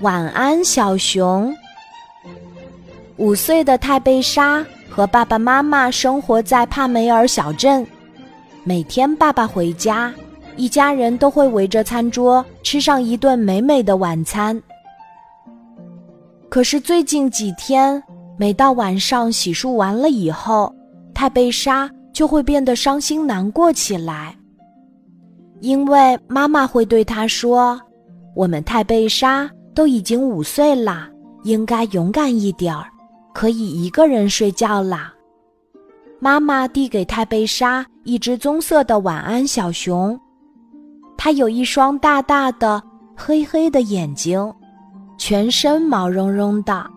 晚安，小熊。五岁的泰贝莎和爸爸妈妈生活在帕梅尔小镇。每天爸爸回家，一家人都会围着餐桌吃上一顿美美的晚餐。可是最近几天，每到晚上洗漱完了以后，泰贝莎就会变得伤心难过起来，因为妈妈会对她说：“我们泰贝莎都已经五岁了，应该勇敢一点儿。”可以一个人睡觉啦。妈妈递给泰贝莎一只棕色的晚安小熊，它有一双大大的黑黑的眼睛，全身毛茸茸的，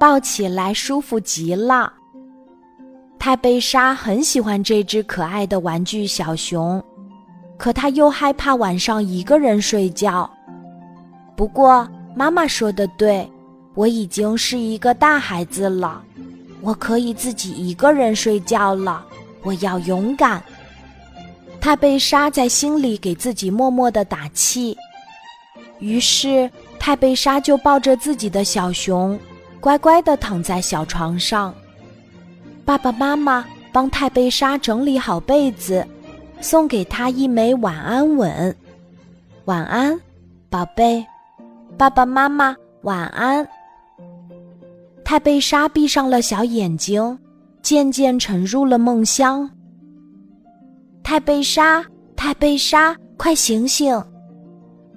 抱起来舒服极了。泰贝莎很喜欢这只可爱的玩具小熊，可她又害怕晚上一个人睡觉。不过妈妈说的对。我已经是一个大孩子了，我可以自己一个人睡觉了。我要勇敢。泰贝莎在心里给自己默默的打气。于是，泰贝莎就抱着自己的小熊，乖乖的躺在小床上。爸爸妈妈帮泰贝莎整理好被子，送给她一枚晚安吻。晚安，宝贝。爸爸妈妈，晚安。泰贝莎闭上了小眼睛，渐渐沉入了梦乡。泰贝莎，泰贝莎，快醒醒！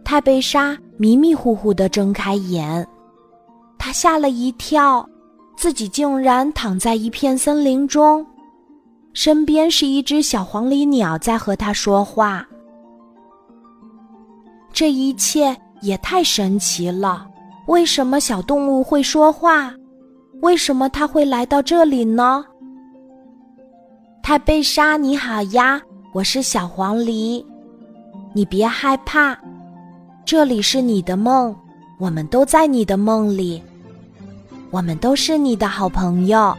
泰贝莎迷迷糊糊的睁开眼，她吓了一跳，自己竟然躺在一片森林中，身边是一只小黄鹂鸟在和她说话。这一切也太神奇了！为什么小动物会说话？为什么它会来到这里呢？泰贝莎，你好呀，我是小黄鹂，你别害怕，这里是你的梦，我们都在你的梦里，我们都是你的好朋友。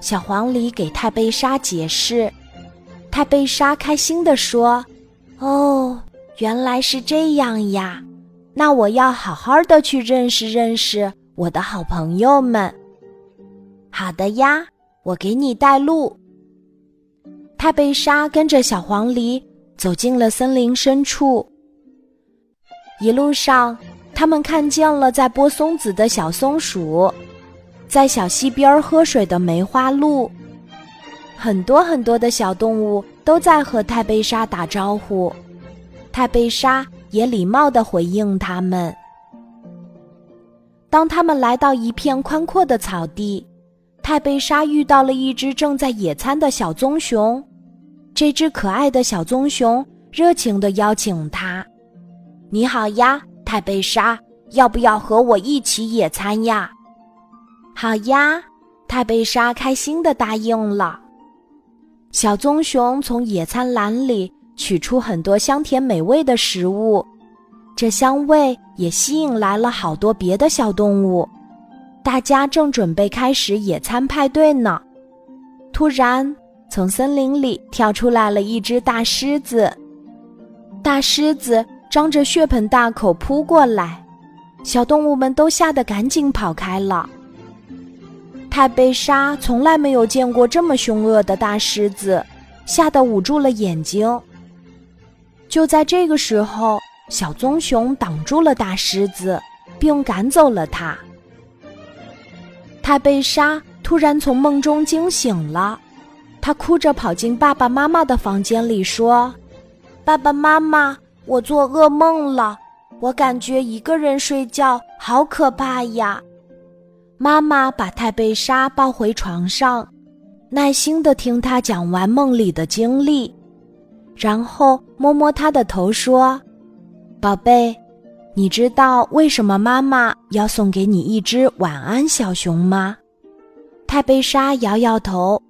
小黄鹂给泰贝莎解释，泰贝莎开心地说：“哦，原来是这样呀，那我要好好的去认识认识。”我的好朋友们，好的呀，我给你带路。泰贝莎跟着小黄鹂走进了森林深处。一路上，他们看见了在剥松子的小松鼠，在小溪边喝水的梅花鹿，很多很多的小动物都在和泰贝莎打招呼。泰贝莎也礼貌的回应他们。当他们来到一片宽阔的草地，泰贝莎遇到了一只正在野餐的小棕熊。这只可爱的小棕熊热情地邀请他：“你好呀，泰贝莎，要不要和我一起野餐呀？”“好呀！”泰贝莎开心地答应了。小棕熊从野餐篮里取出很多香甜美味的食物。这香味也吸引来了好多别的小动物，大家正准备开始野餐派对呢。突然，从森林里跳出来了一只大狮子，大狮子张着血盆大口扑过来，小动物们都吓得赶紧跑开了。泰贝莎从来没有见过这么凶恶的大狮子，吓得捂住了眼睛。就在这个时候。小棕熊挡住了大狮子，并赶走了它。泰贝莎突然从梦中惊醒了，她哭着跑进爸爸妈妈的房间里，说：“爸爸妈妈，我做噩梦了，我感觉一个人睡觉好可怕呀！”妈妈把泰贝莎抱回床上，耐心的听她讲完梦里的经历，然后摸摸他的头说。宝贝，你知道为什么妈妈要送给你一只晚安小熊吗？泰贝莎摇摇头。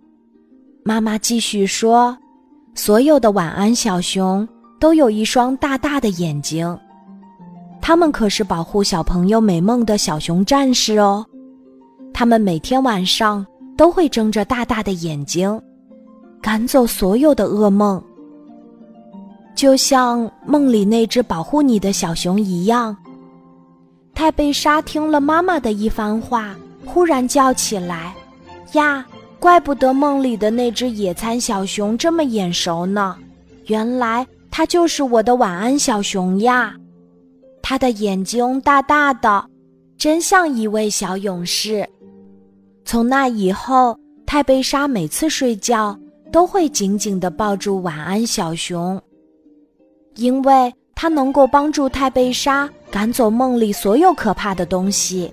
妈妈继续说：“所有的晚安小熊都有一双大大的眼睛，它们可是保护小朋友美梦的小熊战士哦。它们每天晚上都会睁着大大的眼睛，赶走所有的噩梦。”就像梦里那只保护你的小熊一样，太贝莎听了妈妈的一番话，忽然叫起来：“呀，怪不得梦里的那只野餐小熊这么眼熟呢！原来它就是我的晚安小熊呀！它的眼睛大大的，真像一位小勇士。”从那以后，太贝莎每次睡觉都会紧紧地抱住晚安小熊，因为它能够帮助泰贝莎赶走梦里所有可怕的东西，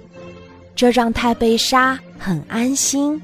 这让泰贝莎很安心。